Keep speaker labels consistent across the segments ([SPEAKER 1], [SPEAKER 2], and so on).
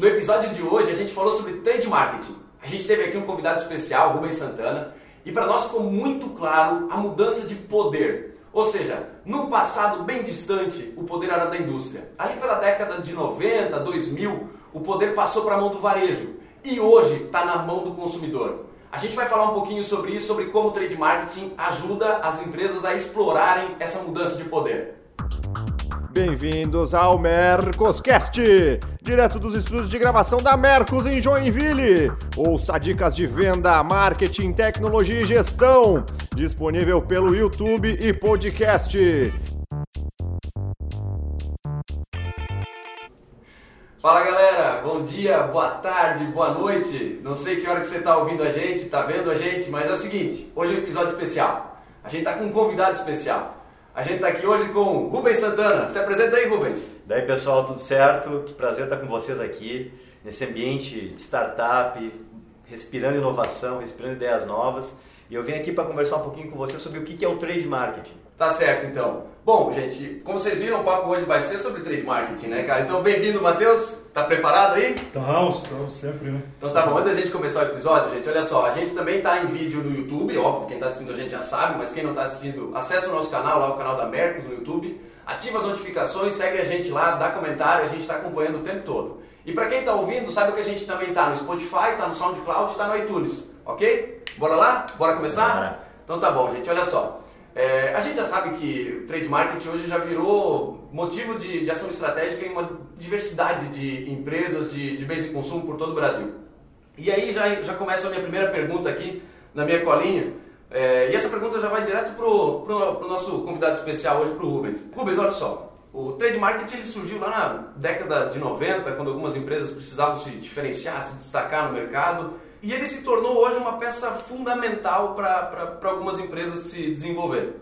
[SPEAKER 1] No episódio de hoje a gente falou sobre trade marketing. A gente teve aqui um convidado especial, Rubens Santana, e para nós ficou muito claro a mudança de poder. Ou seja, no passado bem distante, o poder era da indústria. Ali pela década de 90, 2000, o poder passou para a mão do varejo e hoje está na mão do consumidor. A gente vai falar um pouquinho sobre isso, sobre como o trade marketing ajuda as empresas a explorarem essa mudança de poder.
[SPEAKER 2] Bem-vindos ao Mercoscast, direto dos estúdios de gravação da Mercos em Joinville. Ouça dicas de venda, marketing, tecnologia e gestão, disponível pelo YouTube e podcast.
[SPEAKER 1] Fala galera, bom dia, boa tarde, boa noite. Não sei que hora que você está ouvindo a gente, está vendo a gente, mas é o seguinte, hoje é um episódio especial. A gente está com um convidado especial. A gente está aqui hoje com Rubens Santana. Se apresenta aí, Rubens.
[SPEAKER 3] Daí, pessoal, tudo certo? Que prazer estar com vocês aqui nesse ambiente de startup, respirando inovação, respirando ideias novas. E eu vim aqui para conversar um pouquinho com vocês sobre o que é o trade marketing.
[SPEAKER 1] Tá certo, então. Bom, gente, como vocês viram, o papo hoje vai ser sobre trade marketing, né, cara? Então, bem-vindo, Matheus. Tá preparado aí?
[SPEAKER 4] Estamos, estamos sempre, né?
[SPEAKER 1] Então tá bom, antes da gente começar o episódio, gente, olha só, a gente também tá em vídeo no YouTube, óbvio, quem tá assistindo a gente já sabe, mas quem não tá assistindo, acessa o nosso canal, lá o canal da Mercos no YouTube, ativa as notificações, segue a gente lá, dá comentário, a gente tá acompanhando o tempo todo. E para quem tá ouvindo, sabe que a gente também tá no Spotify, tá no SoundCloud, tá no iTunes, ok? Bora lá? Bora começar?
[SPEAKER 3] Bora.
[SPEAKER 1] Então tá bom, gente, olha só. É, a gente já sabe que o trade marketing hoje já virou motivo de, de ação estratégica em uma diversidade de empresas de, de bens de consumo por todo o Brasil. E aí já, já começa a minha primeira pergunta aqui na minha colinha. É, e essa pergunta já vai direto para o nosso convidado especial hoje, para o Rubens. Rubens, olha só. O trade marketing ele surgiu lá na década de 90, quando algumas empresas precisavam se diferenciar, se destacar no mercado. E ele se tornou hoje uma peça fundamental para algumas empresas se desenvolverem.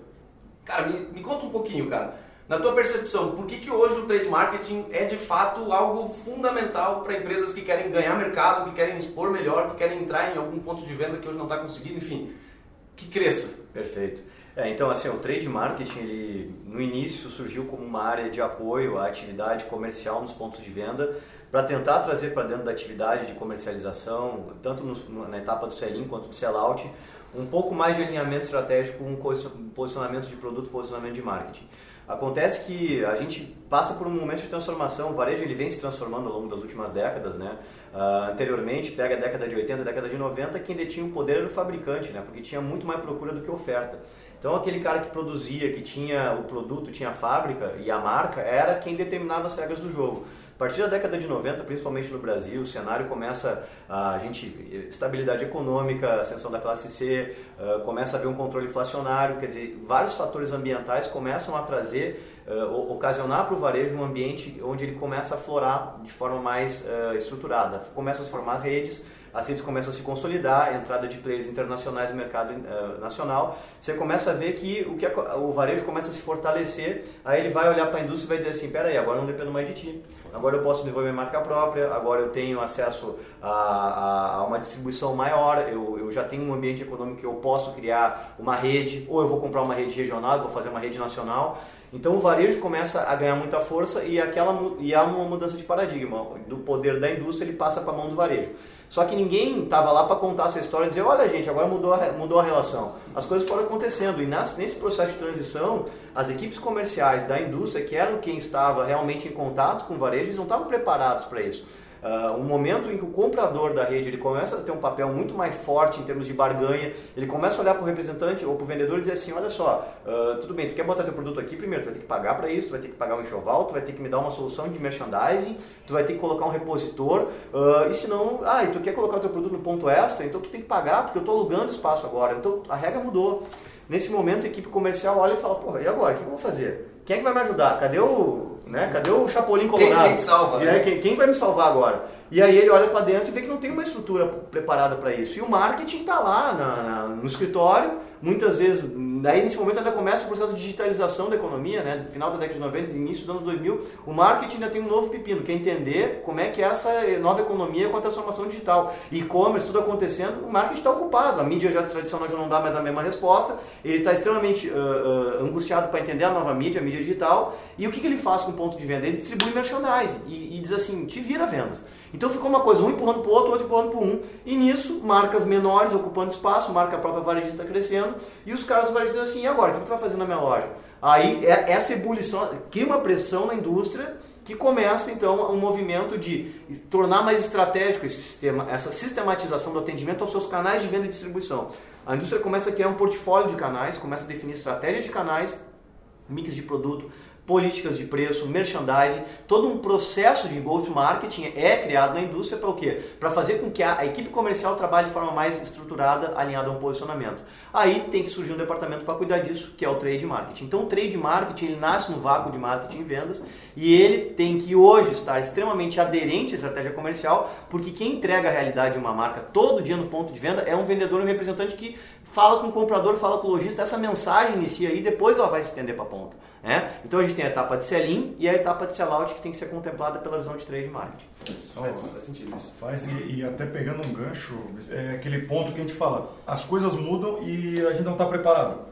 [SPEAKER 1] Cara, me, me conta um pouquinho, cara. Na tua percepção, por que, que hoje o trade marketing é de fato algo fundamental para empresas que querem ganhar mercado, que querem expor melhor, que querem entrar em algum ponto de venda que hoje não está conseguindo, enfim, que cresça?
[SPEAKER 3] Perfeito. É, então, assim, o trade marketing, ele, no início, surgiu como uma área de apoio à atividade comercial nos pontos de venda, para tentar trazer para dentro da atividade de comercialização, tanto no, na etapa do sell-in quanto do sell-out, um pouco mais de alinhamento estratégico com posicionamento de produto, posicionamento de marketing. Acontece que a gente passa por um momento de transformação, o varejo ele vem se transformando ao longo das últimas décadas, né? Uh, anteriormente, pega a década de 80, década de 90, quem detinha o poder era o fabricante, né? Porque tinha muito mais procura do que oferta. Então aquele cara que produzia, que tinha o produto, tinha a fábrica e a marca, era quem determinava as regras do jogo. A partir da década de 90, principalmente no Brasil, o cenário começa a gente estabilidade econômica, ascensão da classe C, uh, começa a haver um controle inflacionário, quer dizer, vários fatores ambientais começam a trazer, uh, ocasionar para o varejo um ambiente onde ele começa a florar de forma mais uh, estruturada, começa a se formar redes as redes começam a se consolidar, a entrada de players internacionais no mercado uh, nacional, você começa a ver que o, que a, o varejo começa a se fortalecer, aí ele vai olhar para a indústria e vai dizer assim, peraí, agora não dependo mais de ti, agora eu posso desenvolver marca própria, agora eu tenho acesso a, a, a, uma distribuição maior, eu, eu já tenho um ambiente econômico que eu posso criar uma rede, ou eu vou comprar uma rede regional, vou fazer uma rede nacional, então o varejo começa a ganhar muita força e, aquela, e há uma mudança de paradigma. Do poder da indústria ele passa para a mão do varejo. Só que ninguém estava lá para contar essa história e dizer, olha gente, agora mudou a, mudou a relação. As coisas foram acontecendo e nesse processo de transição, as equipes comerciais da indústria, que eram quem estava realmente em contato com o varejo, eles não estavam preparados para isso. Uh, um momento em que o comprador da rede ele começa a ter um papel muito mais forte em termos de barganha, ele começa a olhar para o representante ou para o vendedor e dizer assim, olha só, uh, tudo bem, tu quer botar teu produto aqui, primeiro tu vai ter que pagar para isso, tu vai ter que pagar um enxoval, tu vai ter que me dar uma solução de merchandising, tu vai ter que colocar um repositor, uh, e se não, ah, e tu quer colocar teu produto no ponto extra, então tu tem que pagar porque eu estou alugando espaço agora, então a regra mudou. Nesse momento a equipe comercial olha e fala, porra, e agora, o que eu vou fazer? Quem é que vai me ajudar? Cadê o né? Cadê o Chapolin Colorado?
[SPEAKER 1] Quem, quem salva, né?
[SPEAKER 3] Quem, quem, vai me salvar agora? E aí ele olha para dentro e vê que não tem uma estrutura preparada para isso. E o marketing está lá na, na, no escritório, muitas vezes, daí nesse momento ainda começa o processo de digitalização da economia, né? No final da década de 90, início dos anos 2000, o marketing ainda tem um novo pepino, que é entender como é que é essa nova economia com a transformação digital. E-commerce, tudo acontecendo, o marketing está ocupado, a mídia já tradicional já não dá mais a mesma resposta, ele está extremamente uh, uh, angustiado para entender a nova mídia, a mídia digital, e o que, que ele faz com o ponto de venda? Ele distribui merchandising e, e diz assim, te vira vendas. Então ficou uma coisa, um empurrando para o outro, outro empurrando para um. E nisso, marcas menores ocupando espaço, marca própria varejista crescendo, e os caras do varejista assim, e agora, o que tu vai fazer na minha loja? Aí é, essa ebulição cria uma pressão na indústria que começa então um movimento de tornar mais estratégico esse sistema, essa sistematização do atendimento aos seus canais de venda e distribuição. A indústria começa a criar um portfólio de canais, começa a definir estratégia de canais, mix de produto, políticas de preço, merchandising, todo um processo de go-to-marketing é criado na indústria para o quê? Para fazer com que a, equipe comercial trabalhe de forma mais estruturada, alinhada a um posicionamento. Aí tem que surgir um departamento para cuidar disso, que é o trade marketing. Então o trade marketing ele nasce no vácuo de marketing e vendas e ele tem que hoje estar extremamente aderente à estratégia comercial, porque quem entrega a realidade de uma marca todo dia no ponto de venda é um vendedor um representante que fala com o comprador, fala com o lojista, essa mensagem inicia aí, depois ela vai se estender para a ponta. É? Então a gente tem a etapa de sell-in e a etapa de sell-out que tem que ser contemplada pela visão de trade marketing.
[SPEAKER 1] Faz, faz, faz sentido isso.
[SPEAKER 4] Faz e, e, até pegando um gancho, é aquele ponto que a gente fala, as coisas mudam e a gente não está preparado.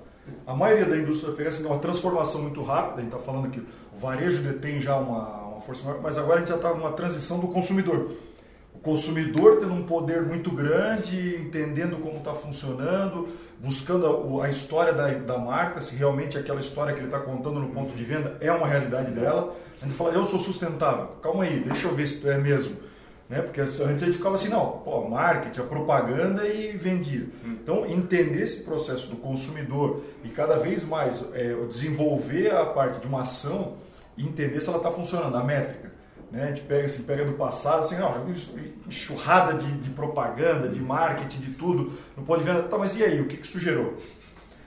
[SPEAKER 4] A maioria da indústria pega assim, uma transformação muito rápida, a gente está falando que o varejo detém já uma, uma força maior, mas agora a gente já está numa transição do consumidor. O consumidor tendo um poder muito grande, entendendo como está funcionando, buscando a, a história da, da, marca, se realmente aquela história que ele está contando no ponto de venda é uma realidade dela. A gente fala, eu sou sustentável. Calma aí, deixa eu ver se tu é mesmo. Né? Porque antes a gente ficava assim, não, pô, marketing, a propaganda e vendia. Então, entender esse processo do consumidor e cada vez mais é, desenvolver a parte de uma ação e entender se ela está funcionando, a métrica. Né? A gente pega, assim, pega do passado, assim, não, enxurrada de, de, propaganda, de marketing, de tudo, no ponto de venda. Tá, mas e aí, o que, que isso gerou?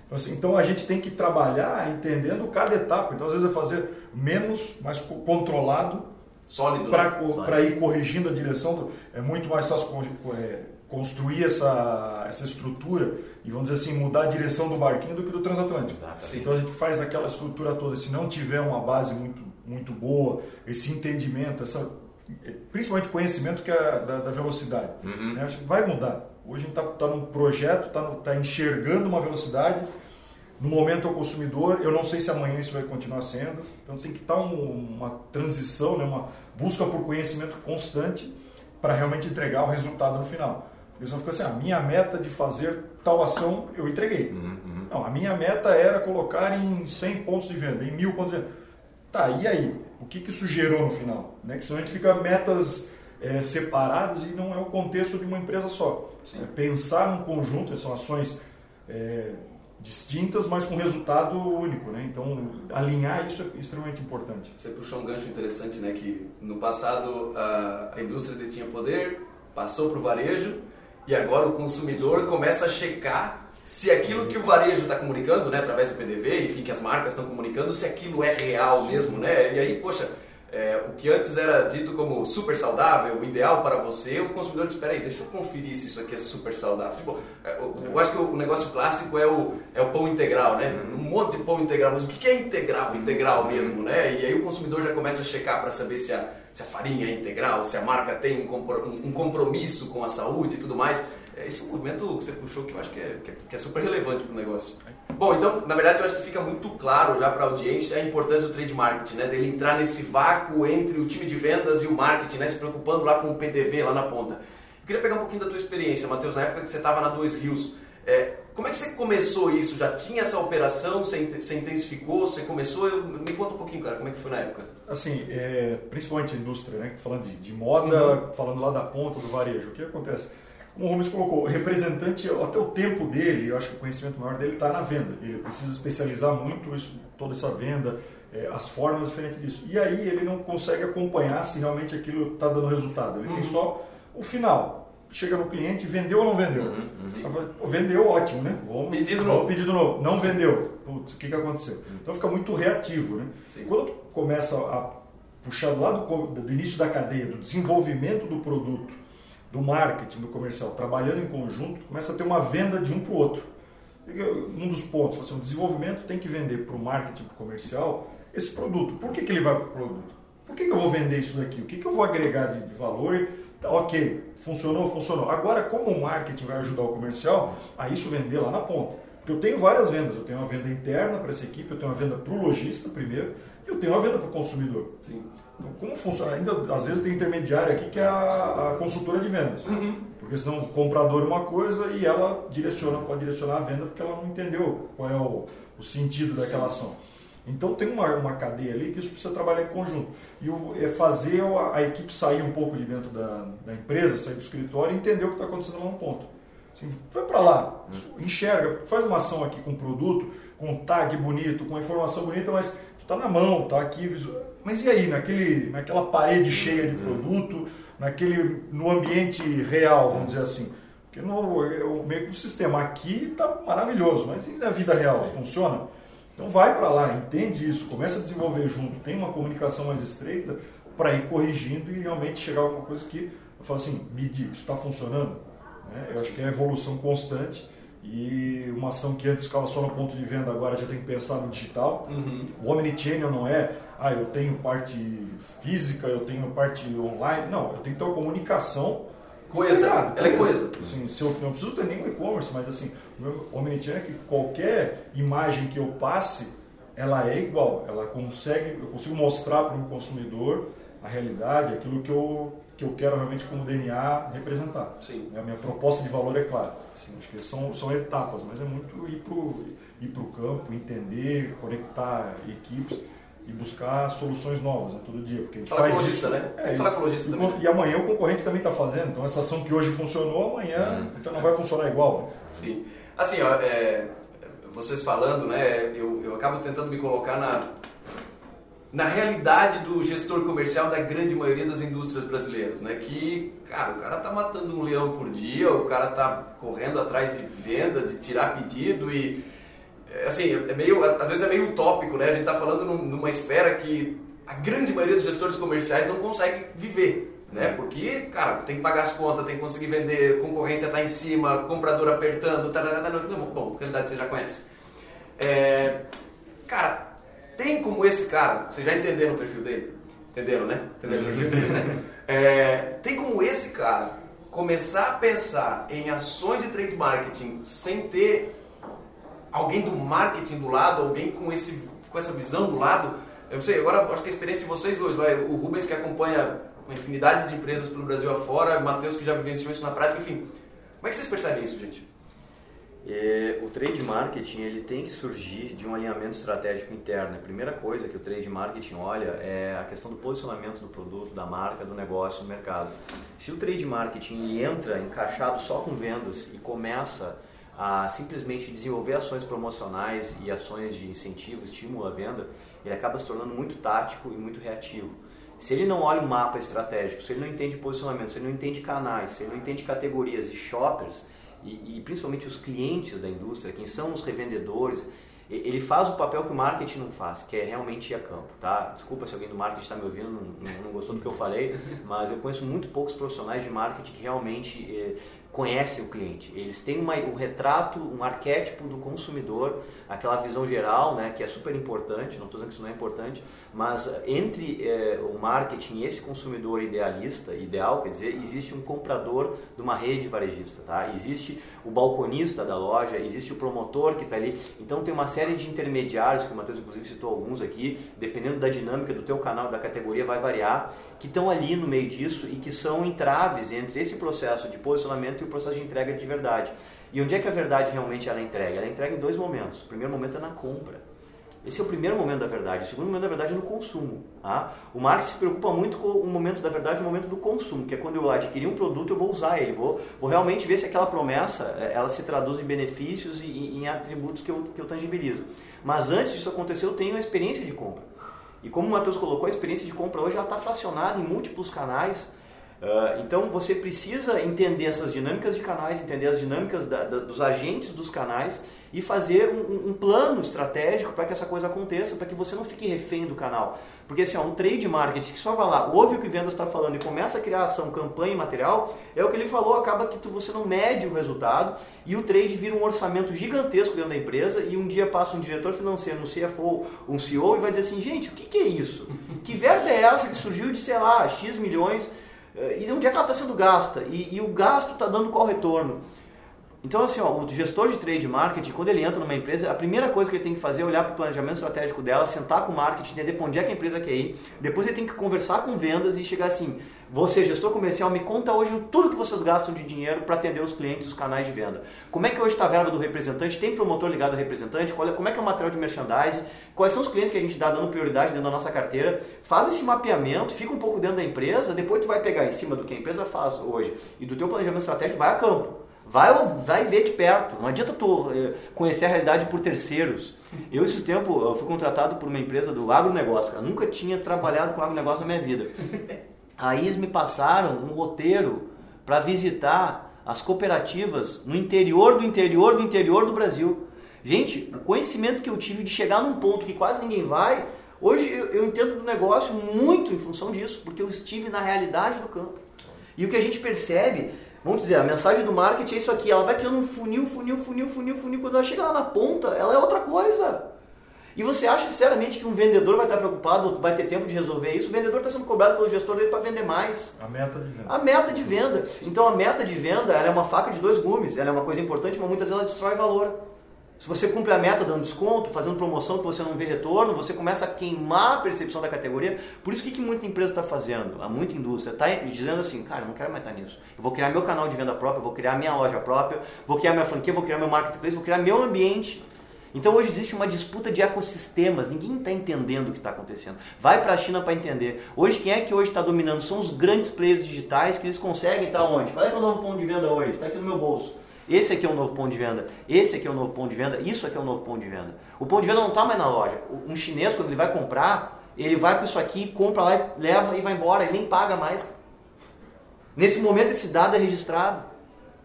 [SPEAKER 4] Então, assim, então a gente tem que trabalhar entendendo cada etapa. Então, às vezes, é fazer menos, mais controlado,
[SPEAKER 1] sólido,
[SPEAKER 4] para né? ir corrigindo a direção. Do, é muito mais fácil é, construir essa, essa estrutura e, vamos dizer assim, mudar a direção do barquinho do que do transatlântico. Então, a gente faz aquela estrutura toda. Se não tiver uma base muito muito boa, esse entendimento, essa, principalmente conhecimento que é da, da velocidade. Uhum. Né? Acho que vai mudar. Hoje a gente está tá num projeto, está tá enxergando uma velocidade. No momento é o consumidor, eu não sei se amanhã isso vai continuar sendo. Então tem que estar tá um, uma transição, né? uma busca por conhecimento constante para realmente entregar o resultado no final. Eles vão ficar assim, a minha meta de fazer tal ação eu entreguei. Uhum, uhum. Não, a minha meta era colocar em 100 pontos de venda, em mil pontos de venda. Tá, e aí? O que, que isso gerou no final? Né? Que senão a gente fica metas é, separadas e não é o contexto de uma empresa só. É pensar num conjunto, são ações é, distintas, mas com resultado único. Né? Então, alinhar isso é extremamente importante.
[SPEAKER 1] Você puxou um gancho interessante, né? que no passado a, a indústria detinha poder, passou para o varejo e agora o consumidor começa a checar se aquilo que o varejo está comunicando, né, através do PDV, enfim, que as marcas estão comunicando, se aquilo é real mesmo, né? E aí, poxa, é, o que antes era dito como super saudável, ideal para você, o consumidor diz, espera aí, deixa eu conferir se isso aqui é super saudável. Tipo, é, eu, eu, acho que o negócio clássico é o, é o pão integral, né? Um monte de pão integral, mas o que é integral, integral mesmo, né? E aí o consumidor já começa a checar para saber se a, se a farinha é integral, se a marca tem um, um compromisso com a saúde e tudo mais. É esse movimento que você puxou que eu acho que é, que é, super relevante para o negócio. Bom, então, na verdade, eu acho que fica muito claro já para a audiência a importância do trade marketing, né? Dele entrar nesse vácuo entre o time de vendas e o marketing, né? Se preocupando lá com o PDV lá na ponta. Eu queria pegar um pouquinho da tua experiência, Matheus, na época que você estava na Dois Rios. É, como é que você começou isso? Já tinha essa operação? Você, intensificou? Você começou? Me conta um pouquinho, cara, como é que foi na época?
[SPEAKER 4] Assim, é, principalmente a indústria, né? Falando de, de moda, uhum. falando lá da ponta do varejo. O que acontece? Como o Gomes colocou, o representante, até o tempo dele, eu acho que o conhecimento maior dele está na venda. Ele precisa especializar muito isso, toda essa venda, é, as formas diferentes disso. E aí ele não consegue acompanhar se realmente aquilo está dando resultado. Ele uhum. tem só o final. Chega no cliente, vendeu ou não vendeu? Uhum, uhum. Vendeu, ótimo, né?
[SPEAKER 1] Vamos, pedido novo.
[SPEAKER 4] Pedido novo. Não vendeu. Putz, o que, que aconteceu? Uhum. Então fica muito reativo, né? Sim. Quando começa a puxar lá do, do início da cadeia, do desenvolvimento do produto, do marketing, do comercial, trabalhando em conjunto, começa a ter uma venda de um para o outro. Um dos pontos, assim, o desenvolvimento tem que vender para o marketing, para o comercial, esse produto. Por que, que ele vai para o produto? Por que, que eu vou vender isso daqui? O que, que eu vou agregar de, de valor? Tá, ok, funcionou, funcionou. Agora, como o marketing vai ajudar o comercial a isso vender lá na ponta? Porque eu tenho várias vendas. Eu tenho uma venda interna para essa equipe, eu tenho uma venda para o lojista primeiro, e eu tenho uma venda para o consumidor. Sim. Então, como funciona? Ainda, às vezes tem intermediário aqui que é a, a consultora de vendas. Uhum. Porque senão o comprador uma coisa e ela direciona, pode direcionar a venda porque ela não entendeu qual é o, o sentido daquela ação. Então tem uma, uma cadeia ali que isso precisa trabalhar em conjunto. E o, é fazer a, a, equipe sair um pouco de dentro da, da empresa, sair do escritório e entender o que está acontecendo lá no ponto. Assim, vai para lá, enxerga, faz uma ação aqui com produto, com um tag bonito, com informação bonita, mas tu está na mão, está aqui visual. Mas e aí, naquele, naquela parede cheia de produto, naquele, no ambiente real, vamos dizer assim? Porque no, o meio que o sistema aqui está maravilhoso, mas e na vida real? Funciona? Então vai para lá, entende isso, começa a desenvolver junto, tem uma comunicação mais estreita para ir corrigindo e realmente chegar a alguma coisa que eu falo assim, medir, isso está funcionando? Né? Eu acho que é evolução constante e uma ação que antes ficava só no ponto de venda, agora já tem que pensar no digital. Uhum. O Omnichannel não é, ah, eu tenho parte física, eu tenho parte online. Não, eu tenho que ter uma comunicação
[SPEAKER 1] coesa. Ela é coesa.
[SPEAKER 4] Assim, se eu não preciso ter nenhum e-commerce, mas assim, o meu Omnichannel é que qualquer imagem que eu passe, ela é igual. Ela consegue, eu consigo mostrar para o consumidor a realidade, aquilo que eu, que eu quero realmente como DNA representar. Sim. A minha proposta de valor é clara. Sim. Acho que são, são etapas, mas é muito ir para o campo, entender, conectar equipes e buscar soluções novas né, todo dia. Porque a gente
[SPEAKER 1] Fala
[SPEAKER 4] faz
[SPEAKER 1] com lojista,
[SPEAKER 4] isso,
[SPEAKER 1] né? É, falar com lojista
[SPEAKER 4] e,
[SPEAKER 1] também.
[SPEAKER 4] E amanhã o concorrente também está fazendo. Então essa ação que hoje funcionou, amanhã hum. então não vai funcionar igual. Né?
[SPEAKER 1] Sim. Assim, ó, é, vocês falando, né, eu, eu acabo tentando me colocar na, na realidade do gestor comercial da grande maioria das indústrias brasileiras, né? Que, cara, o cara tá matando um leão por dia, o cara tá correndo atrás de venda, de tirar pedido e assim, é meio, às vezes é meio utópico, né? A gente está falando numa esfera que a grande maioria dos gestores comerciais não consegue viver, né? Porque, cara, tem que pagar as contas, tem que conseguir vender, concorrência está em cima, comprador apertando, tá, tá, tá, não, bom, realidade você já conhece. É, cara, tem como esse cara, vocês já entenderam o perfil dele? Entenderam, né? Entenderam o perfil dele, né? É, tem como esse cara começar a pensar em ações de trade marketing sem ter alguém do marketing do lado, alguém com, esse, com essa visão do lado. Eu não sei, agora acho que a experiência de vocês dois, vai, o Rubens que acompanha uma infinidade de empresas pelo Brasil afora, o Matheus que já vivenciou isso na prática, enfim. Como é que vocês percebem isso, gente?
[SPEAKER 3] É, o trade marketing ele tem que surgir de um alinhamento estratégico interno. A primeira coisa que o trade marketing olha é a questão do posicionamento do produto, da marca, do negócio no mercado. Se o trade marketing ele entra encaixado só com vendas e começa a simplesmente desenvolver ações promocionais e ações de incentivo, estímulo à venda, ele acaba se tornando muito tático e muito reativo. Se ele não olha o mapa estratégico, se ele não entende posicionamento, se ele não entende canais, se ele não entende categorias e shoppers, e, e principalmente os clientes da indústria, quem são os revendedores, ele faz o papel que o marketing não faz, que é realmente ir a campo, tá? Desculpa se alguém do marketing está me ouvindo, não, não, gostou do que eu falei, mas eu conheço muito poucos profissionais de marketing que realmente eh, conhecem o cliente. Eles têm uma, um retrato, um arquétipo do consumidor, aquela visão geral, né, que é super importante, não estou dizendo que isso não é importante, mas entre é, o marketing e esse consumidor idealista, ideal, quer dizer, existe um comprador de uma rede varejista, tá? Existe o balconista da loja, existe o promotor que está ali. Então tem uma série de intermediários, que o Matheus inclusive citou alguns aqui, dependendo da dinâmica do teu canal, da categoria, vai variar, que estão ali no meio disso e que são entraves entre esse processo de posicionamento e o processo de entrega de verdade. E onde é que a verdade realmente ela é entrega? Ela é entrega em dois momentos. O primeiro momento é na compra. Esse é o primeiro momento da verdade. O segundo momento da verdade é no consumo. Tá? O marketing se preocupa muito com o momento da verdade, o momento do consumo, que é quando eu adquirir um produto, eu vou usar ele, vou, vou realmente ver se aquela promessa é, ela se traduz em benefícios e em atributos que eu, que eu tangibilizo. Mas antes disso acontecer, eu tenho a experiência de compra. E como o Matheus colocou, a experiência de compra hoje está fracionada em múltiplos canais Uh, então você precisa entender essas dinâmicas de canais, entender as dinâmicas da, da, dos agentes dos canais e fazer um, um plano estratégico para que essa coisa aconteça, para que você não fique refém do canal. Porque assim, ó, um trade marketing que só vai lá, ouve o que vendas está falando e começa a criar ação, campanha e material, é o que ele falou, acaba que tu, você não mede o resultado e o trade vira um orçamento gigantesco dentro da empresa e um dia passa um diretor financeiro, um CFO, um CEO e vai dizer assim, gente, o que, que é isso? Que verba é essa que surgiu de, sei lá, X milhões e onde é que ela está sendo gasta? E, e o gasto está dando qual retorno? Então, assim, ó, o gestor de trade marketing, quando ele entra numa empresa, a primeira coisa que ele tem que fazer é olhar para o planejamento estratégico dela, sentar com o marketing, entender para onde é que a empresa quer ir. Depois ele tem que conversar com vendas e chegar assim: você, gestor comercial, me conta hoje tudo que vocês gastam de dinheiro para atender os clientes os canais de venda. Como é que hoje está a verba do representante? Tem promotor ligado ao representante? Qual é, como é que é o material de merchandising? Quais são os clientes que a gente dá dando prioridade dentro da nossa carteira? Faz esse mapeamento, fica um pouco dentro da empresa, depois tu vai pegar em cima do que a empresa faz hoje e do teu planejamento estratégico, vai a campo. Vai, vai ver de perto. Não adianta tu eh, conhecer a realidade por terceiros. Eu, esse tempo, eu fui contratado por uma empresa do agronegócio. Eu nunca tinha trabalhado com agronegócio na minha vida. Aí eles me passaram um roteiro para visitar as cooperativas no interior do interior do interior do Brasil. Gente, o conhecimento que eu tive de chegar num ponto que quase ninguém vai, hoje eu, entendo do negócio muito em função disso, porque eu estive na realidade do campo. E o que a gente percebe Vamos dizer, a mensagem do marketing é isso aqui, ela vai criando um funil, funil, funil, funil, funil, quando ela chega lá na ponta, ela é outra coisa. E você acha sinceramente que um vendedor vai estar preocupado, vai ter tempo de resolver isso? O vendedor está sendo cobrado pelo gestor dele para vender mais.
[SPEAKER 4] A meta de venda.
[SPEAKER 3] A meta de venda. Então a meta de venda é uma faca de dois gumes. Ela é uma coisa importante, mas muitas vezes ela destrói valor. Se você cumpre a meta dando desconto, fazendo promoção que você não vê retorno, você começa a queimar a percepção da categoria. Por isso, o que, que muita empresa está fazendo? A muita indústria está dizendo assim, cara, não quero mais estar nisso. Eu vou criar meu canal de venda próprio, vou criar minha loja própria, vou criar minha franquia, vou criar meu marketplace, vou criar meu ambiente. Então hoje existe uma disputa de ecossistemas, ninguém está entendendo o que está acontecendo. Vai para a China para entender. Hoje quem é que hoje está dominando? São os grandes players digitais que eles conseguem estar onde? Qual é, é o novo ponto de venda hoje? Está aqui no meu bolso. Esse aqui é o novo ponto de venda. Esse aqui é o novo ponto de venda. Isso aqui é o novo ponto de venda. O ponto de venda não está mais na loja. Um chinês, quando ele vai comprar, ele vai para isso aqui, compra lá, leva e vai embora. Ele nem paga mais. Nesse momento, esse dado é registrado.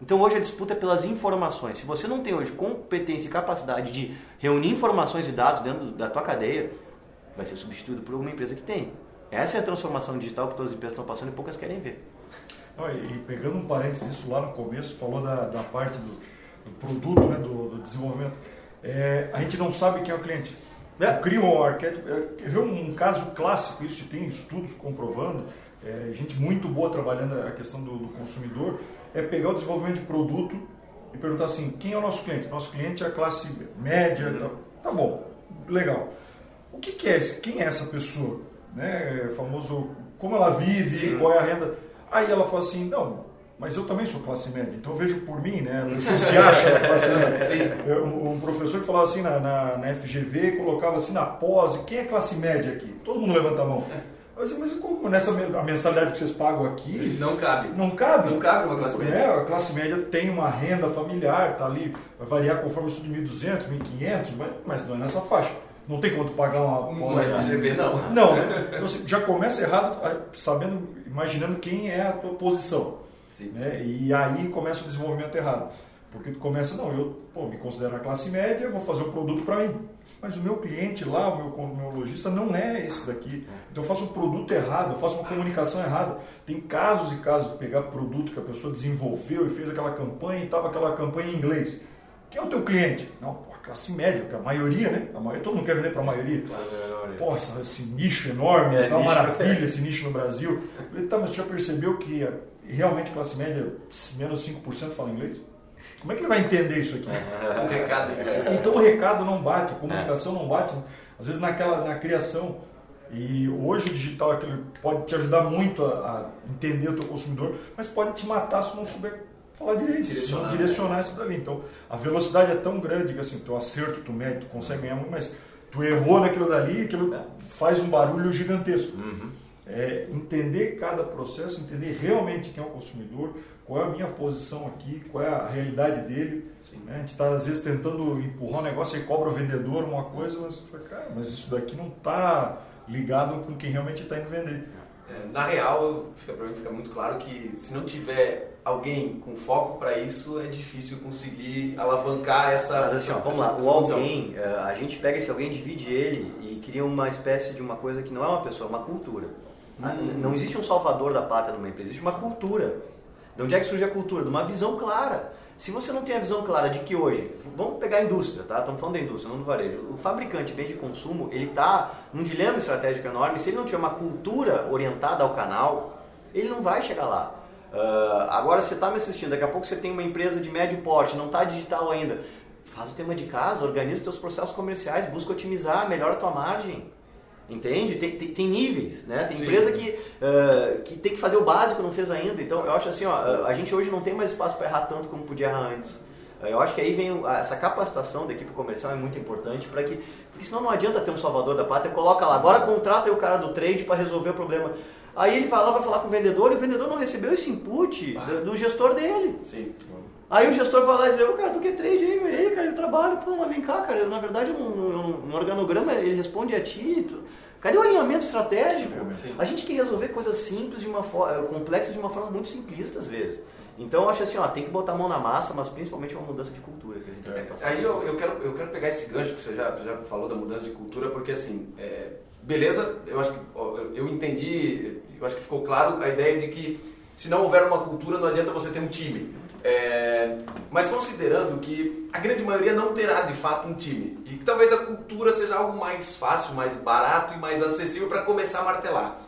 [SPEAKER 3] Então, hoje a disputa é pelas informações. Se você não tem hoje competência e capacidade de reunir informações e dados dentro da tua cadeia, vai ser substituído por uma empresa que tem. Essa é a transformação digital que todas as empresas estão passando e poucas querem ver.
[SPEAKER 4] E pegando um parênteses isso lá no começo, falou da, da parte do, do produto, né, do, do desenvolvimento. É, a gente não sabe quem é o cliente. É. Cria um arquétipo. É, um caso clássico, isso tem estudos comprovando, é, gente muito boa trabalhando a questão do, do, consumidor, é pegar o desenvolvimento de produto e perguntar assim, quem é o nosso cliente? Nosso cliente é a classe média, uhum. tá, tá bom, legal. O que, que, é esse? Quem é essa pessoa? Né? É famoso, como ela vive, Sim. qual é a renda Aí ela falou assim, não, mas eu também sou classe média, então eu vejo por mim, né? Você se acha classe média. Um professor que falava assim na, na, na, FGV, colocava assim na pós, quem é classe média aqui? Todo mundo levanta a mão. Eu disse, mas como nessa a mensalidade que vocês pagam aqui?
[SPEAKER 1] Não cabe.
[SPEAKER 4] Não cabe?
[SPEAKER 1] Não cabe uma classe média. É,
[SPEAKER 4] a classe média tem uma renda familiar, tá ali, vai variar conforme o estudo de 1.200, 1.500, mas, mas não é nessa faixa. Não tem tu pagar uma
[SPEAKER 1] pós. FGV não.
[SPEAKER 4] Não, né? Então você já começa errado, sabendo imaginando quem é a tua posição. Né? E aí começa o desenvolvimento errado. Porque tu começa, não, eu pô, me considero a classe média, vou fazer o um produto para mim. Mas o meu cliente lá, o meu, lojista, não é esse daqui. Então eu faço um produto errado, eu faço uma comunicação errada. Tem casos e casos de pegar produto que a pessoa desenvolveu e fez aquela campanha e estava aquela campanha em inglês. Quem é o teu cliente? Não, pô, a classe média, porque a maioria, né? A maioria, todo mundo quer vender para a maioria. Pô, esse, nicho enorme, é, tá uma maravilha esse nicho no Brasil. Eu falei, tá, mas você já percebeu que realmente a classe média, menos 5% fala inglês? Como é que ele vai entender isso aqui?
[SPEAKER 1] o recado
[SPEAKER 4] é Então o recado não bate, a comunicação não bate. Às vezes naquela, na criação. E hoje o digital é pode te ajudar muito a, a entender o teu consumidor, mas pode te matar se não souber falar direito, direcionar, direcionar isso dali. Então, a velocidade é tão grande que assim, tu acerto, tu mede, tu consegue ganhar muito, mas tu errou naquilo dali, aquilo é. faz um barulho gigantesco. Uhum. É, entender cada processo, entender realmente quem é o consumidor, qual é a minha posição aqui, qual é a realidade dele. Né? A gente está às vezes tentando empurrar um negócio e cobra o vendedor uma coisa, mas, cara, mas isso daqui não está ligado com quem realmente está indo vender.
[SPEAKER 1] É, na real, fica para mim fica muito claro que se não tiver alguém com foco para isso, é difícil conseguir alavancar essa.
[SPEAKER 3] Mas assim, ó, vamos lá, o alguém, é, a gente pega esse alguém, divide ele e cria uma espécie de uma coisa que não é uma pessoa, é uma cultura. Hum. Não existe um salvador da pátria numa empresa, existe uma cultura. De onde é que surge a cultura? De uma visão clara. Se você não tem a visão clara de que hoje, vamos pegar a indústria, tá? Estamos falando da indústria, não do varejo. O fabricante bem de consumo, ele está num dilema estratégico enorme. Se ele não tiver uma cultura orientada ao canal, ele não vai chegar lá. Uh, agora você está me assistindo, daqui a pouco você tem uma empresa de médio porte, não está digital ainda. Faz o tema de casa, organiza os teus processos comerciais, busca otimizar, melhora a tua margem. Entende? Tem, tem, tem níveis, né? Tem Sim. empresa que, uh, que tem que fazer o básico, não fez ainda. Então, eu acho assim, ó, a gente hoje não tem mais espaço para errar tanto como podia errar antes. Eu acho que aí vem essa capacitação da equipe comercial é muito importante para que, porque senão não adianta ter um salvador da pátria, coloca lá, agora contrata o cara do trade para resolver o problema. Aí ele vai lá, vai falar com o vendedor e o vendedor não recebeu esse input ah. do, do, gestor dele.
[SPEAKER 1] Sim.
[SPEAKER 3] Aí o gestor vai lá e diz, ô cara, tu que trade aí, meu, aí, cara, eu trabalho, pô, mas vem cá, cara, eu, na verdade no, no, no, organograma ele responde a ti. Tu, cadê o alinhamento estratégico? A gente quer resolver coisas simples de uma forma, eh, complexas de uma forma muito simplista às vezes. Então eu acho assim, ó, tem que botar a mão na massa, mas principalmente uma mudança de cultura que a gente é. tem que passar.
[SPEAKER 1] Aí eu, eu, quero, eu quero pegar esse gancho que você já, já falou da mudança de cultura, porque assim, é, beleza, eu acho que eu entendi, eu acho que ficou claro a ideia de que se não houver uma cultura não adianta você ter um time. É, mas considerando que a grande maioria não terá de fato um time e que talvez a cultura seja algo mais fácil, mais barato e mais acessível para começar a martelar.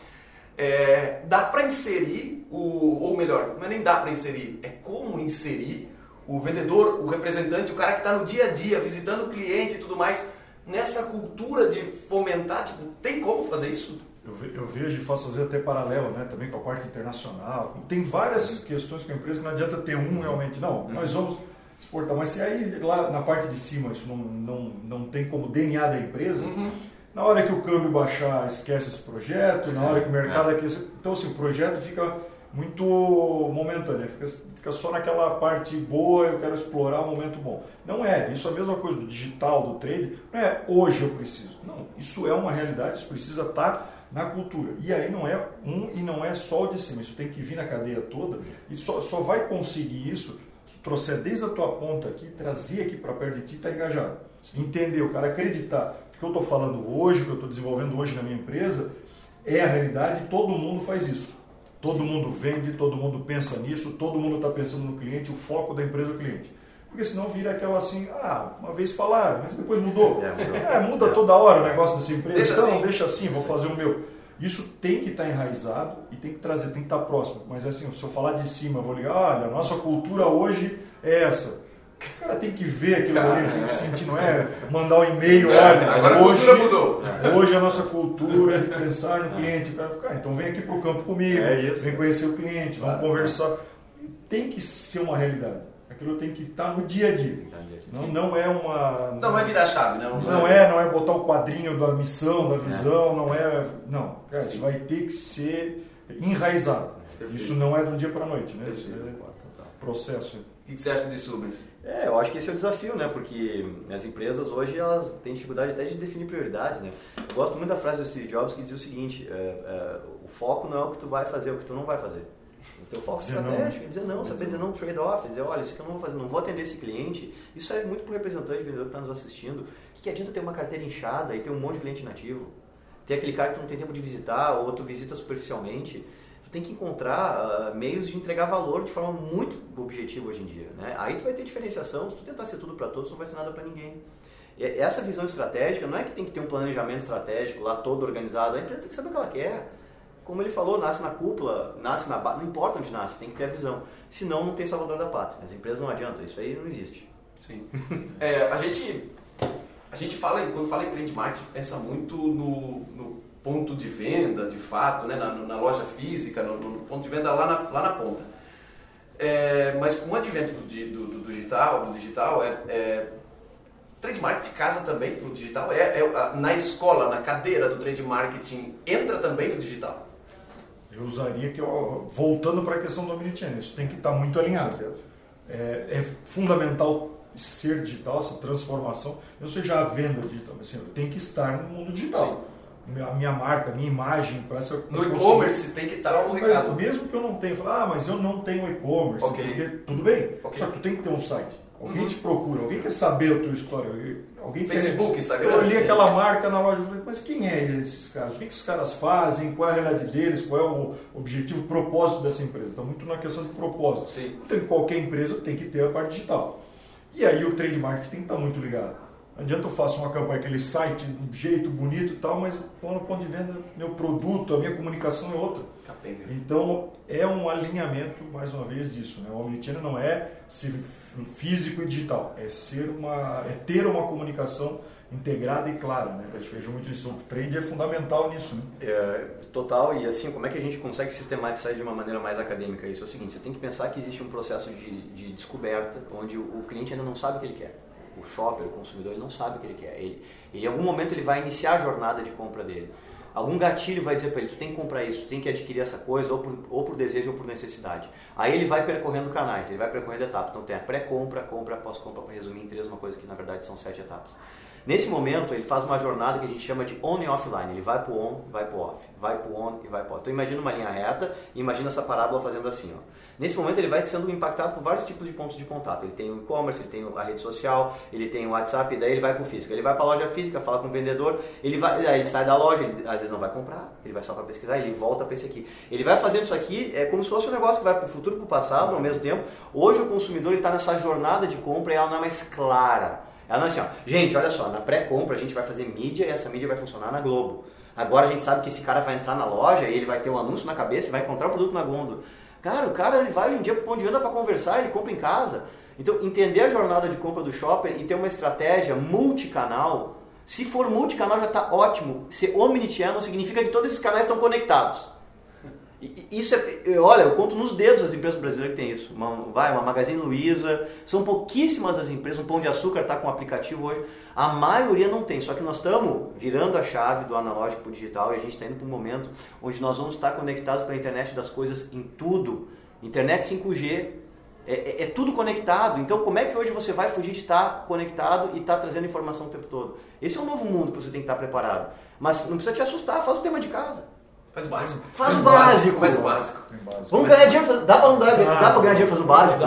[SPEAKER 1] É, dá para inserir, o, ou melhor, não é nem dá para inserir, é como inserir o vendedor, o representante, o cara que está no dia a dia, visitando o cliente e tudo mais, nessa cultura de fomentar, tipo, tem como fazer isso?
[SPEAKER 4] Eu, eu vejo e faço fazer até paralelo, né, também com a parte internacional. Tem várias questões com a empresa que não adianta ter um realmente, não, uhum. nós vamos exportar, mas se aí lá na parte de cima isso não, não, não tem como DNA da empresa, uhum na hora que o câmbio baixar, esquece esse projeto. Na hora que o mercado é. aquecer. Então, assim, o projeto fica muito momentâneo, fica, fica, só naquela parte boa, eu quero explorar o momento bom. Não é, isso é a mesma coisa do digital, do trade, não é hoje eu preciso. Não, isso é uma realidade, isso precisa estar na cultura. E aí não é um e não é só o de cima, isso tem que vir na cadeia toda e só, só vai conseguir isso se trouxer desde a tua ponta aqui, trazer aqui para perto de ti, tá engajado. Entender, o cara acreditar o que eu estou falando hoje, o que eu estou desenvolvendo hoje na minha empresa, é a realidade e todo mundo faz isso. Todo mundo vende, todo mundo pensa nisso, todo mundo está pensando no cliente, o foco da empresa é o cliente. Porque senão vira aquela assim, ah, uma vez falaram, mas depois mudou. É, é muda toda hora o negócio dessa empresa, deixa então assim. deixa assim, vou fazer o meu. Isso tem que estar tá enraizado e tem que trazer, tem que estar tá próximo. Mas assim, se eu falar de cima, eu vou ligar, olha, a nossa cultura hoje é essa. O cara tem que ver aquilo ali, tem que sentir, não é mandar um e-mail, é, olha,
[SPEAKER 1] agora hoje, a mudou.
[SPEAKER 4] Hoje a nossa cultura é de pensar no cliente. O cara fica, ah, então vem aqui para o campo comigo, é vem conhecer o cliente, vamos conversar. Tem que ser uma realidade. Aquilo tem que estar no dia a dia. Não, não é uma.
[SPEAKER 1] Não, não é virar chave, não.
[SPEAKER 4] Não é, não é botar o quadrinho da missão, da visão, não é. Não, cara, isso vai ter que ser enraizado. Isso não é do dia para a noite, né? Isso é processo.
[SPEAKER 1] O que você acha disso, Rubens?
[SPEAKER 3] É, eu acho que esse é o desafio, né? Porque as empresas hoje elas têm dificuldade até de definir prioridades, né? Eu gosto muito da frase do Steve Jobs que diz o seguinte: é, é, o foco não é o que tu vai fazer, é o que tu não vai fazer. O teu foco dizer estratégico é dizer não, saber dizer não, trade-off, dizer, olha, isso que eu não vou fazer, não vou atender esse cliente. Isso é muito para o representante, vendedor que está nos assistindo. O que adianta ter uma carteira inchada e ter um monte de cliente nativo? Ter aquele cara que tu não tem tempo de visitar ou tu visita superficialmente tu tem que encontrar uh, meios de entregar valor de forma muito objetiva hoje em dia. Né? Aí tu vai ter diferenciação, se tu tentar ser tudo para todos, não vai ser nada para ninguém. E essa visão estratégica não é que tem que ter um planejamento estratégico lá todo organizado, a empresa tem que saber o que ela quer. Como ele falou, nasce na cúpula, nasce na não importa onde nasce, tem que ter a visão. Senão não tem salvador da pátria. As empresas não adiantam, isso aí não existe.
[SPEAKER 1] Sim. É, a gente a gente fala, quando fala em trend marketing, pensa muito no, no ponto de venda, de fato, né, na, na loja física, no, no, ponto de venda lá na, lá na ponta. É, mas com o advento do, do, do, digital, do digital, é, é trade marketing casa também para o digital. É, é, na escola, na cadeira do trade marketing, entra também o digital.
[SPEAKER 4] Eu usaria que, voltando para a questão do omnichannel, isso tem que estar tá muito alinhado. É, é, fundamental ser digital, essa transformação, não seja a venda digital, mas assim, tem que estar no mundo digital. Sim a minha marca, a minha imagem para essa.
[SPEAKER 1] No e-commerce tem que estar o recado.
[SPEAKER 4] Mesmo que eu não tenha, falar, ah, mas eu não tenho e-commerce. Okay. Porque, tudo bem. Okay. Só que tu tem que ter um site. Alguém uhum. te procura, alguém quer saber a tua história. Alguém
[SPEAKER 1] Facebook,
[SPEAKER 4] quer...
[SPEAKER 1] Instagram.
[SPEAKER 4] Eu olhei aquela marca na loja e falei, mas quem é esses caras? O que, esses caras fazem? Qual é a realidade deles? Qual é o objetivo, o propósito dessa empresa? Está muito na questão de propósito.
[SPEAKER 1] Sim.
[SPEAKER 4] Então, qualquer empresa tem que ter a parte digital. E aí o trade marketing tem que estar muito ligado. Não adianta eu faço uma campanha, aquele site de um jeito bonito e tal, mas lá no ponto de venda, meu produto, a minha comunicação é outra.
[SPEAKER 1] Capenga.
[SPEAKER 4] Então é um alinhamento, mais uma vez, disso. Né? O Omnichannel não é ser físico e digital, é, ser uma, é ter uma comunicação integrada e clara. Né? A gente fez muito isso. O trade é fundamental nisso. Né?
[SPEAKER 3] É, total, e assim, como é que a gente consegue sistematizar de uma maneira mais acadêmica isso? É o seguinte, você tem que pensar que existe um processo de, de descoberta onde o, o cliente ainda não sabe o que ele quer o shopper, o consumidor, ele não sabe o que ele quer. Ele, ele, em algum momento ele vai iniciar a jornada de compra dele. Algum gatilho vai dizer para ele, tu tem que comprar isso, tu tem que adquirir essa coisa, ou por, ou por desejo ou por necessidade. Aí ele vai percorrendo canais, ele vai percorrendo etapas. Então tem a pré-compra, compra, pós-compra, para resumir em três, uma coisa que na verdade são sete etapas. Nesse momento, ele faz uma jornada que a gente chama de on e offline. Ele vai para o on, vai para o off, vai para o on e vai para o off. Então imagina uma linha reta e imagina essa parábola fazendo assim. Ó. Nesse momento ele vai sendo impactado por vários tipos de pontos de contato. Ele tem o e-commerce, ele tem a rede social, ele tem o WhatsApp, daí ele vai para o físico. Ele vai para a loja física, fala com o vendedor, ele vai, aí ele sai da loja, ele às vezes não vai comprar, ele vai só para pesquisar, ele volta para esse aqui. Ele vai fazendo isso aqui, é como se fosse um negócio que vai para o futuro e para o passado ao mesmo tempo. Hoje o consumidor está nessa jornada de compra e ela não é mais clara. Ela não é assim, ó, gente, olha só, na pré-compra a gente vai fazer mídia e essa mídia vai funcionar na Globo. Agora a gente sabe que esse cara vai entrar na loja e ele vai ter um anúncio na cabeça e vai encontrar o produto na gôndola. Cara, o cara ele vai hoje em dia para o ponto de venda para conversar, ele compra em casa. Então, entender a jornada de compra do shopper e ter uma estratégia multicanal, se for multicanal já está ótimo. Ser omnichannel significa que todos esses canais estão conectados. Isso é, olha, eu conto nos dedos as empresas brasileiras que tem isso. Uma, vai, uma Magazine Luiza, são pouquíssimas as empresas. Um Pão de Açúcar está com um aplicativo hoje. A maioria não tem, só que nós estamos virando a chave do analógico para o digital e a gente está indo para um momento onde nós vamos estar conectados para a internet das coisas em tudo. Internet 5G, é, é, é, tudo conectado. Então, como é que hoje você vai fugir de estar conectado e estar trazendo informação o tempo todo? Esse é um novo mundo que você tem que estar preparado. Mas não precisa te assustar, faz o tema de casa.
[SPEAKER 1] Faz o básico.
[SPEAKER 3] Faz o básico.
[SPEAKER 1] Faz o básico.
[SPEAKER 3] Vamos ganhar dinheiro. Dá pra, dá, dá pra ganhar dinheiro fazendo o básico?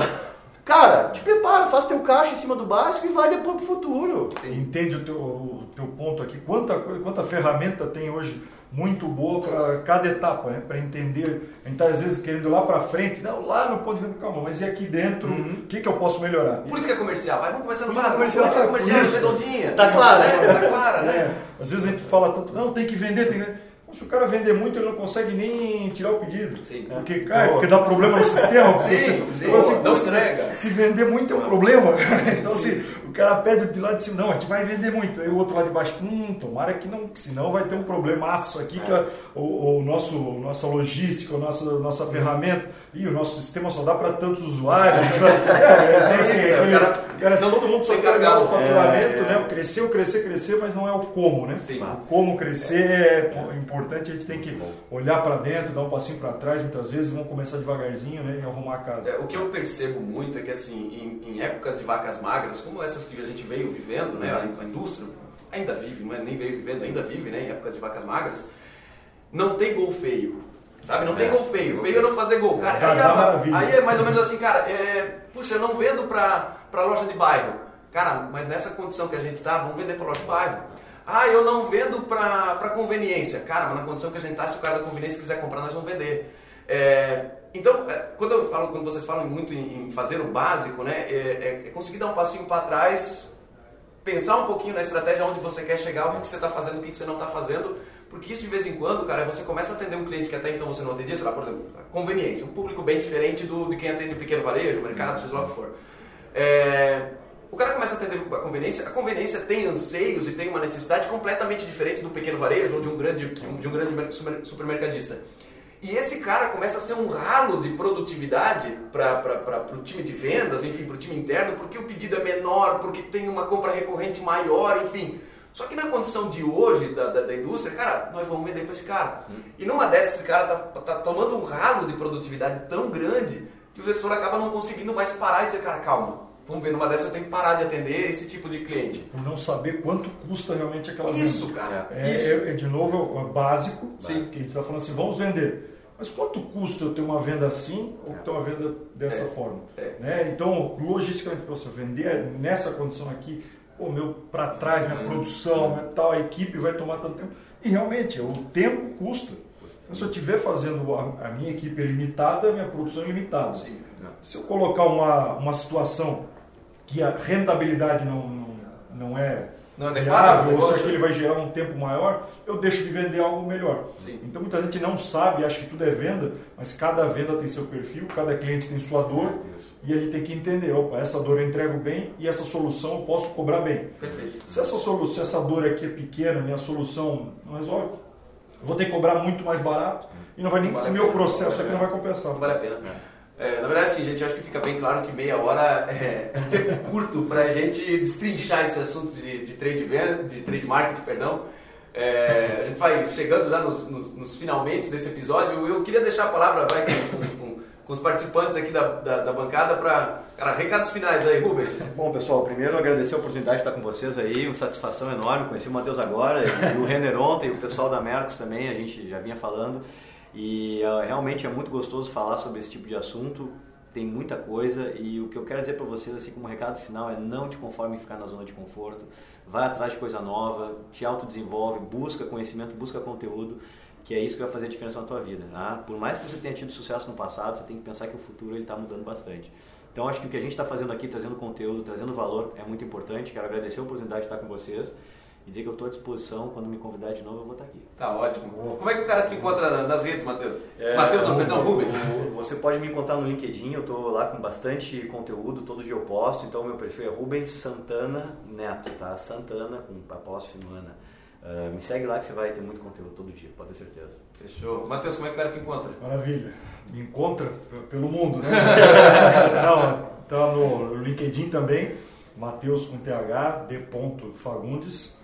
[SPEAKER 3] Cara, te prepara, faz teu caixa em cima do básico e vai depois pro futuro.
[SPEAKER 4] Sim. Entende o teu, o teu ponto aqui. Quanta, quanta ferramenta tem hoje muito boa para cada etapa, né? Para entender. A gente tá às vezes querendo ir lá para frente, não, lá no ponto de vista, calma, mas e aqui dentro, o uhum. que, que eu posso melhorar?
[SPEAKER 1] Política comercial, vai, vamos começar no básico. Comercial, política comercial, redondinha.
[SPEAKER 3] Tá claro, né?
[SPEAKER 1] Tá clara, né?
[SPEAKER 4] É. Às vezes a gente fala tanto, não, tem que vender, tem que se o cara vender muito, ele não consegue nem tirar o pedido. Sim. Porque, cara, porque dá problema no sistema.
[SPEAKER 1] sim,
[SPEAKER 4] você,
[SPEAKER 1] sim. Você, não se entrega.
[SPEAKER 4] Se vender muito é um problema. Então, sim. assim, o cara pede de lá de cima, não, a gente vai vender muito. Aí o outro lá de baixo, hum, tomara que não, senão vai ter um problemaço aqui, é. que o, o, nosso, nossa logística, a nossa, nossa ferramenta, e o nosso sistema só dá para tantos usuários. é, é, assim, é, o cara, cara, não, todo mundo só quer o faturamento, né? Crescer, crescer, crescer, mas não é o como, né? Sim. O como crescer é importante, a gente tem que olhar para dentro, dar um passinho para trás, muitas vezes, vamos começar devagarzinho né, e arrumar a casa.
[SPEAKER 1] o que eu percebo muito é que, assim, em, em épocas de vacas magras, como essas que a gente veio vivendo, né, a, indústria ainda vive, não é, nem veio vivendo, ainda vive, né, em épocas de vacas magras, não tem gol feio. Sabe, não é, tem gol feio. Feio é não fazer gol. Cara, aí, é, aí, é mais ou menos assim, cara, é, puxa, eu não vendo pra, pra loja de bairro. Cara, mas nessa condição que a gente tá, vamos vender pra loja de bairro. Ah, eu não vendo pra, pra conveniência. Cara, mas na condição que a gente tá, se o cara da conveniência quiser comprar, nós vamos vender. É, então, é, quando eu falo, quando vocês falam muito em, fazer o básico, né, é, é, é conseguir dar um passinho para trás, pensar um pouquinho na estratégia onde você quer chegar, o que, você está fazendo, o que, você não está fazendo, porque isso de vez em quando, cara, você começa a atender um cliente que até então você não atendia, sei lá, por exemplo, conveniência, um público bem diferente do, de quem atende o pequeno varejo, mercado, seja lá o que for. É, o cara começa a atender a conveniência, a conveniência tem anseios e tem uma necessidade completamente diferente do pequeno varejo ou de um grande, de um grande supermercadista. E esse cara começa a ser um ralo de produtividade para o time de vendas, enfim, para o time interno, porque o pedido é menor, porque tem uma compra recorrente maior, enfim. Só que na condição de hoje da, da, da indústria, cara, nós vamos vender para esse cara. Hum. E numa dessas, esse cara tá, tá tomando um ralo de produtividade tão grande que o gestor acaba não conseguindo mais parar e dizer, cara, calma, Vamos ver, numa dessas eu tenho que parar de atender esse tipo de cliente.
[SPEAKER 4] Por não saber quanto custa realmente aquela
[SPEAKER 1] Isso, venda. cara.
[SPEAKER 4] É,
[SPEAKER 1] isso.
[SPEAKER 4] É, é, de novo, é básico, Sim. que a gente está falando assim, vamos vender. Mas quanto custa eu ter uma venda assim ou ter uma venda dessa é. forma? É. Né? Então, logisticamente, para você vender nessa condição aqui, o meu para trás, minha uhum. produção, minha tal, a equipe vai tomar tanto tempo. E realmente, o tempo custa. Então, se eu estiver fazendo a, a, minha equipe é limitada, a minha produção é limitada. Sim. Se eu colocar uma, uma situação que a rentabilidade não, não, não é não é viável, ou se aquele vai gerar um tempo maior, eu deixo de vender algo melhor. Sim. Então muita gente não sabe, acha que tudo é venda, mas cada venda tem seu perfil, cada cliente tem sua dor Isso. e a gente tem que entender, opa, essa dor eu entrego bem e essa solução eu posso cobrar bem.
[SPEAKER 1] Perfeito.
[SPEAKER 4] Se essa solução, essa dor aqui é pequena, minha solução não resolve, eu vou ter que cobrar muito mais barato e não vai nem vale o meu processo aqui não vai compensar.
[SPEAKER 1] Não vale a pena. É, na verdade, sim, gente, acho que fica bem claro que meia hora é, tempo curto para a gente destrinchar esse assunto de, de trade venda, de trade marketing, perdão. É, a gente vai chegando já nos, nos, nos, finalmente desse episódio. Eu queria deixar a palavra vai, com, com, com os participantes aqui da, da, da bancada para recados finais aí, Rubens.
[SPEAKER 3] Bom, pessoal, primeiro agradecer a oportunidade de estar com vocês aí, uma satisfação enorme. Conheci o Matheus agora e o Renner ontem, o pessoal da Mercos também, a gente já vinha falando. E uh, realmente é muito gostoso falar sobre esse tipo de assunto. Tem muita coisa e o que eu quero dizer para vocês, assim como recado final, é não te conforme em ficar na zona de conforto. Vai atrás de coisa nova, te autodesenvolve, busca conhecimento, busca conteúdo, que é isso que vai fazer a diferença na tua vida. Tá? Por mais que você tenha tido sucesso no passado, você tem que pensar que o futuro ele está mudando bastante. Então acho que o que a gente está fazendo aqui, trazendo conteúdo, trazendo valor, é muito importante. Quero agradecer a oportunidade de estar com vocês e dizer que eu estou à disposição. Quando me convidar de novo, eu vou estar aqui.
[SPEAKER 1] Tá ótimo. Como é que o cara te encontra nas redes, Matheus? É, Matheus, não, perdão, Rubens.
[SPEAKER 3] Você pode me encontrar no LinkedIn, eu estou lá com bastante conteúdo, todo dia eu posto. Então, meu perfil é Rubens Santana Neto, tá? Santana, com apóstrofe no Ana. Uh, me segue lá que você vai ter muito conteúdo todo dia, pode ter certeza.
[SPEAKER 1] Fechou. Matheus, como é que o cara te encontra?
[SPEAKER 4] Maravilha. Me encontra pelo mundo, né? Não, tá no LinkedIn também, Matheus com TH, D. Fagundes.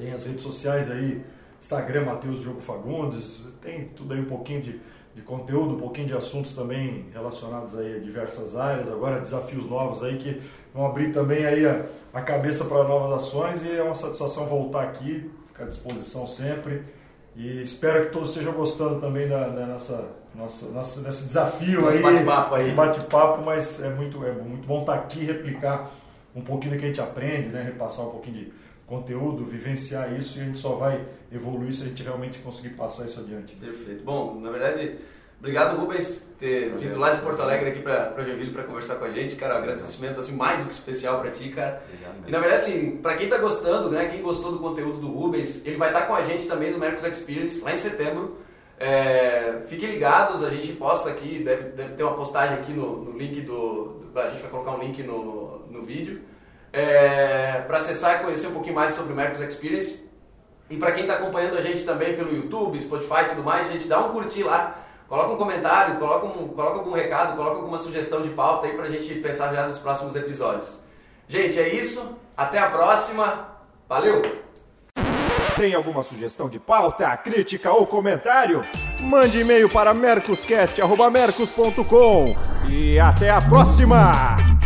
[SPEAKER 4] Tem as redes sociais aí, Instagram Matheus Diogo Fagundes, tem tudo aí um pouquinho de, de conteúdo, um pouquinho de assuntos também relacionados aí a diversas áreas, agora desafios novos aí que vão abrir também aí a, a cabeça para novas ações e é uma satisfação voltar aqui, ficar à disposição sempre e espero que todos estejam gostando também da, da nossa, nossa, nossa, desse desafio
[SPEAKER 1] Esse
[SPEAKER 4] aí,
[SPEAKER 1] bate-papo
[SPEAKER 4] aí. esse bate-papo, mas é muito, é muito bom estar aqui replicar um pouquinho do que a gente aprende, né? repassar um pouquinho de conteúdo, vivenciar isso e a gente só vai evoluir se a gente realmente conseguir passar isso adiante.
[SPEAKER 1] Perfeito. Bom, na verdade, obrigado Rubens ter vindo lá de Porto Alegre aqui para Joinville para conversar com a gente, cara. Um agradecimento assim mais do que especial para ti, cara. Obrigado, e na verdade, assim, para quem está gostando, né, quem gostou do conteúdo do Rubens, ele vai estar tá com a gente também no Mercos Experience lá em setembro. É, fiquem ligados, a gente posta aqui, deve, deve ter uma postagem aqui no, no link do, do, A gente vai colocar um link no, no vídeo é, para acessar e conhecer um pouquinho mais sobre o Mercos Experience. E para quem está acompanhando a gente também pelo YouTube, Spotify e tudo mais, a gente dá um curtir lá, coloca um comentário, coloca, um, coloca algum recado, coloca alguma sugestão de pauta aí para a gente pensar já nos próximos episódios. Gente, é isso. Até a próxima. Valeu!
[SPEAKER 2] Tem alguma sugestão de pauta, crítica ou comentário? Mande e-mail para mercoscast.mercos.com e até a próxima!